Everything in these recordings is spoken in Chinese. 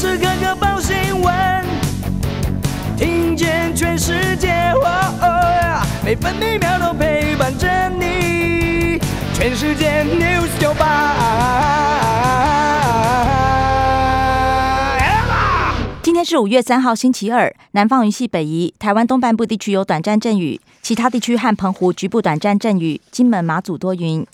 时刻刻报新闻，听见全世界，每分每秒都陪伴着你。全世界 news 九八。今天是五月三号，星期二。南方云系北移，台湾东半部地区有短暂阵雨，其他地区和澎湖局部短暂阵雨。金门、马祖多云。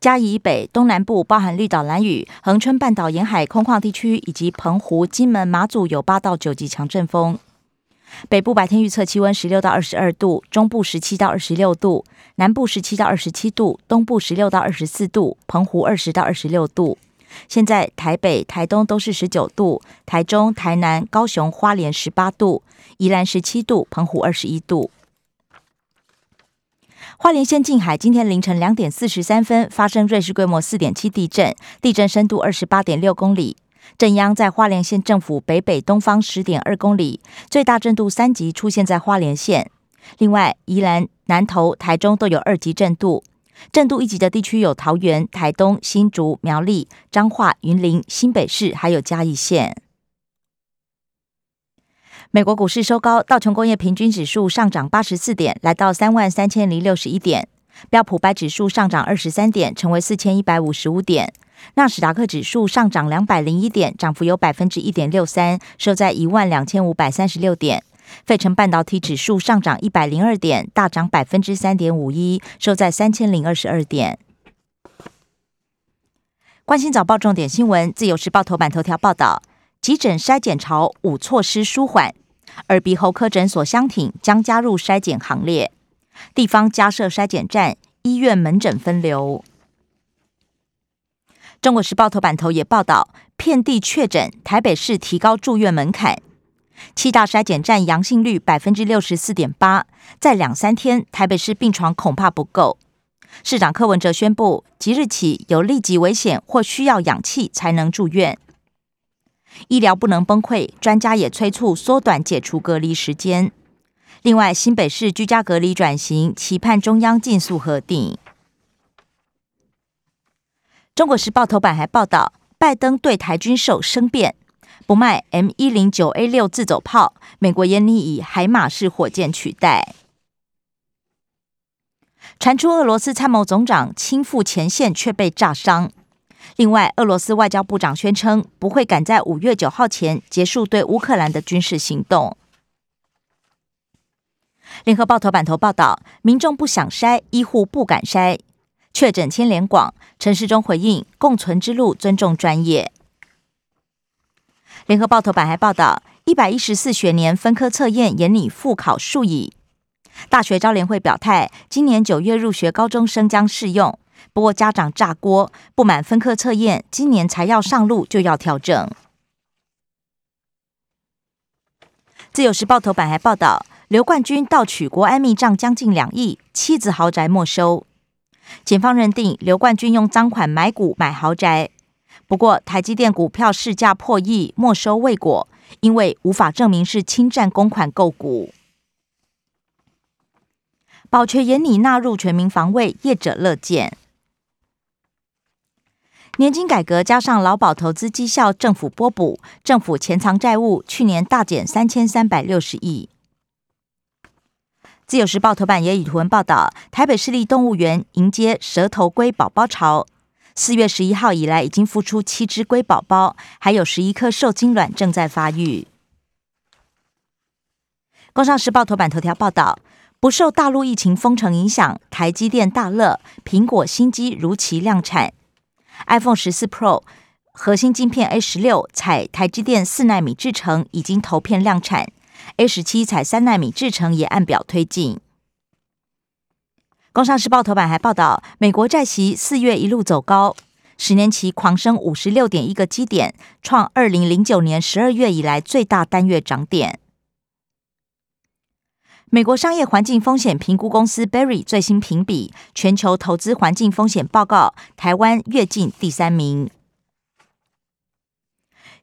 嘉义以北、东南部包含绿岛、蓝屿、恒春半岛沿海空旷地区，以及澎湖、金门、马祖有八到九级强阵风。北部白天预测气温十六到二十二度，中部十七到二十六度，南部十七到二十七度，东部十六到二十四度，澎湖二十到二十六度。现在台北、台东都是十九度，台中、台南、高雄、花莲十八度，宜兰十七度，澎湖二十一度。花莲县近海今天凌晨两点四十三分发生瑞士规模四点七地震，地震深度二十八点六公里，震央在花莲县政府北北东方十点二公里，最大震度三级出现在花莲县。另外，宜兰、南投、台中都有二级震度，震度一级的地区有桃园、台东、新竹、苗栗、彰化、云林、新北市，还有嘉义县。美国股市收高，道琼工业平均指数上涨八十四点，来到三万三千零六十一点；标普白指数上涨二十三点，成为四千一百五十五点；纳斯达克指数上涨两百零一点，涨幅有百分之一点六三，收在一万两千五百三十六点；费城半导体指数上涨一百零二点，大涨百分之三点五一，收在三千零二十二点。关心早报重点新闻，自由时报头版头条报道：急诊筛检潮五措施舒缓。耳鼻喉科诊所相挺将加入筛检行列，地方加设筛检站，医院门诊分流。中国时报头版头也报道，遍地确诊，台北市提高住院门槛，七大筛检站阳性率百分之六十四点八，在两三天，台北市病床恐怕不够。市长柯文哲宣布，即日起有立即危险或需要氧气才能住院。医疗不能崩溃，专家也催促缩短解除隔离时间。另外，新北市居家隔离转型，期盼中央尽速核定。中国时报头版还报道，拜登对台军售生变，不卖 M 一零九 A 六自走炮，美国严厉以海马式火箭取代。传出俄罗斯参谋总长亲赴前线，却被炸伤。另外，俄罗斯外交部长宣称不会赶在五月九号前结束对乌克兰的军事行动。联合报头版头报道：民众不想筛，医护不敢筛，确诊牵连广。陈世忠回应：共存之路，尊重专业。联合报头版还报道：一百一十四学年分科测验严拟复考数以。大学招联会表态，今年九月入学高中生将适用。不过家长炸锅，不满分科测验，今年才要上路就要调整。自由时报头版还报道，刘冠军盗取国安密账将近两亿，妻子豪宅没收。检方认定刘冠军用赃款买股买豪宅，不过台积电股票市价破亿，没收未果，因为无法证明是侵占公款购股。保全严拟纳入全民防卫，业者乐见。年金改革加上劳保投资绩效，政府拨补，政府潜藏债务去年大减三千三百六十亿。自由时报头版也以图文报道，台北市立动物园迎接蛇头龟宝宝潮，四月十一号以来已经孵出七只龟宝宝，还有十一颗受精卵正在发育。工商时报头版头条报道，不受大陆疫情封城影响，台积电大乐，苹果新机如期量产。iPhone 十四 Pro 核心晶片 A 十六采台积电四纳米制程，已经投片量产；A 十七采三纳米制程也按表推进。工商时报头版还报道，美国债息四月一路走高，十年期狂升五十六点一个基点，创二零零九年十二月以来最大单月涨点。美国商业环境风险评估公司 Berry 最新评比全球投资环境风险报告，台湾跃进第三名。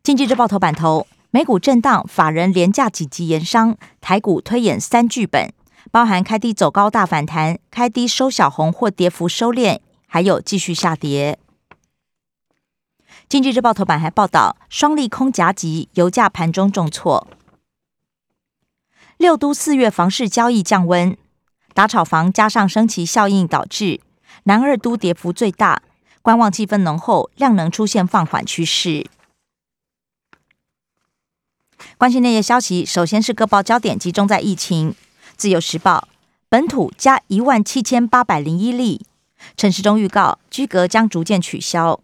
经济日报头版头，美股震荡，法人廉价几级延商，台股推演三剧本，包含开低走高大反弹，开低收小红或跌幅收敛，还有继续下跌。经济日报头版还报道，双利空夹击，油价盘中重挫。六都四月房市交易降温，打炒房加上升旗效应导致南二都跌幅最大，观望气氛浓厚，量能出现放缓趋势。关心内页消息，首先是各报焦点集中在疫情。自由时报本土加一万七千八百零一例，陈时中预告居隔将逐渐取消。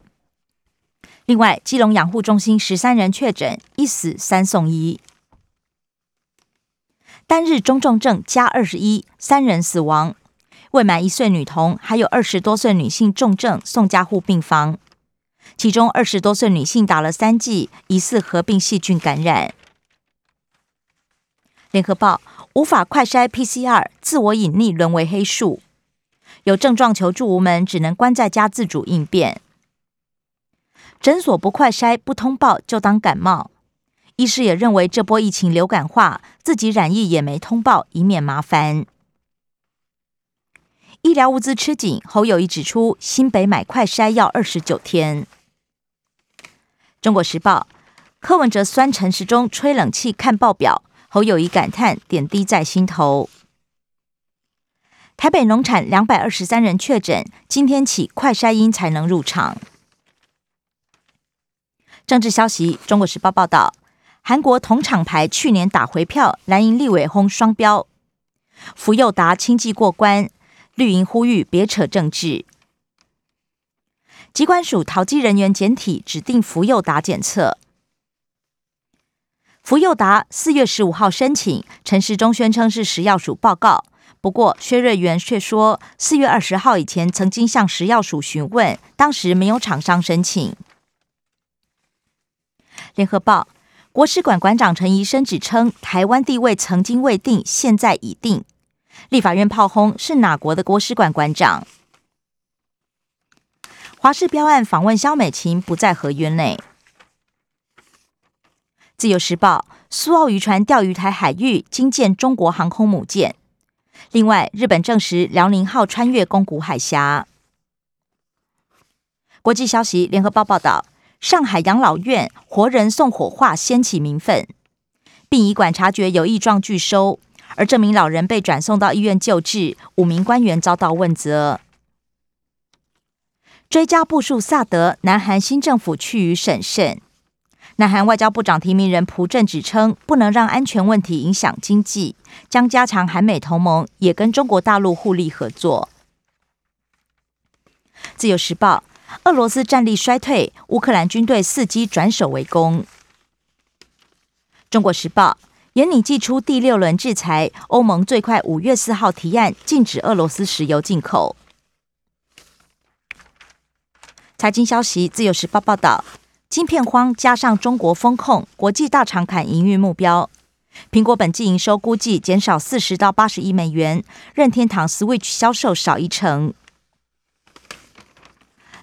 另外，基隆养护中心十三人确诊，一死三送医。单日中重症加二十一，三人死亡。未满一岁女童，还有二十多岁女性重症送加护病房，其中二十多岁女性打了三剂，疑似合并细菌感染。联合报无法快筛 PCR，自我隐匿沦为黑数，有症状求助无门，只能关在家自主应变。诊所不快筛不通报就当感冒。医师也认为这波疫情流感化，自己染疫也没通报，以免麻烦。医疗物资吃紧，侯友谊指出，新北买快筛要二十九天。中国时报柯文哲酸陈时中吹冷气看报表，侯友谊感叹点滴在心头。台北农产两百二十三人确诊，今天起快筛阴才能入场。政治消息，中国时报报道。韩国同厂牌去年打回票，蓝营立委轰双标，福佑达轻计过关，绿营呼吁别扯政治。机关署淘机人员检体指定福佑达检测，福佑达四月十五号申请，陈时中宣称是食药署报告，不过薛瑞元却说四月二十号以前曾经向食药署询问，当时没有厂商申请。联合报。国史馆馆长陈怡生指称，台湾地位曾经未定，现在已定。立法院炮轰是哪国的国史馆馆长？华视标案访问肖美琴不在合约内。自由时报苏澳渔船钓鱼台海域惊见中国航空母舰。另外，日本证实辽宁号穿越宫古海峡。国际消息，联合报报道。上海养老院活人送火化，掀起民愤。殡仪馆察觉有异状拒收，而这名老人被转送到医院救治。五名官员遭到问责。追加部署萨德，南韩新政府趋于审慎。南韩外交部长提名人朴正指称，不能让安全问题影响经济，将加强韩美同盟，也跟中国大陆互利合作。自由时报。俄罗斯战力衰退，乌克兰军队伺机转守为攻。中国时报：严拟祭出第六轮制裁，欧盟最快五月四号提案禁止俄罗斯石油进口。财经消息：自由时报报道，晶片荒加上中国风控，国际大厂砍营运目标。苹果本季营收估计减少四十到八十亿美元，任天堂 Switch 销售少一成。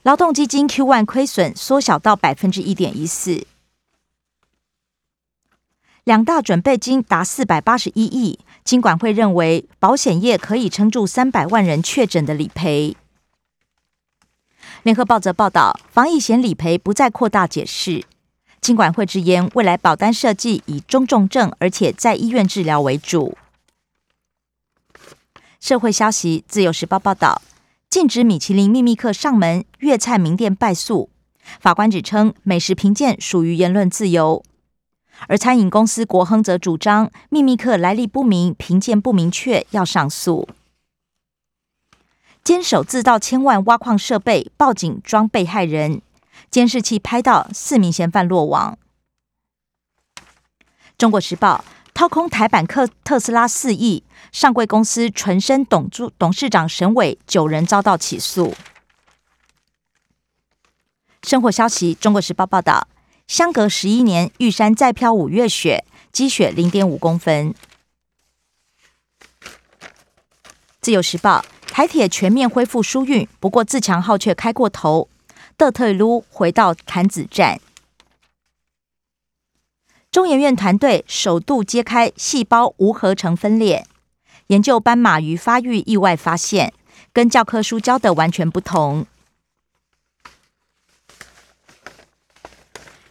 劳动基金 Q one 亏损缩小到百分之一点一四，两大准备金达四百八十一亿。金管会认为保险业可以撑住三百万人确诊的理赔。联合报则报道，防疫险理赔不再扩大解释。金管会直言，未来保单设计以中重症而且在医院治疗为主。社会消息，自由时报报道。禁止米其林秘密客上门，粤菜名店败诉。法官指称美食评鉴属于言论自由，而餐饮公司国亨则主张秘密客来历不明、评鉴不明确，要上诉。坚守自盗千万挖矿设备，报警装被害人，监视器拍到四名嫌犯落网。中国时报。掏空台版克特斯拉四亿，上柜公司纯生董主董事长沈伟九人遭到起诉。生活消息：中国时报报道，相隔十一年，玉山再飘五月雪，积雪零点五公分。自由时报：台铁全面恢复疏运，不过自强号却开过头，德特鲁回到坎子站。中研院团队首度揭开细胞无合成分裂，研究斑马鱼发育意外发现，跟教科书教的完全不同。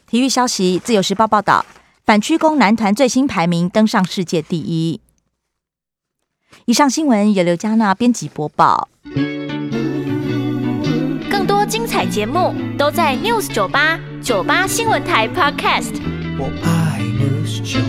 体育消息，《自由时报》报道，反曲弓男团最新排名登上世界第一。以上新闻由刘嘉娜编辑播报。更多精彩节目都在 News 九八九八新闻台 Podcast。我爱 nos chão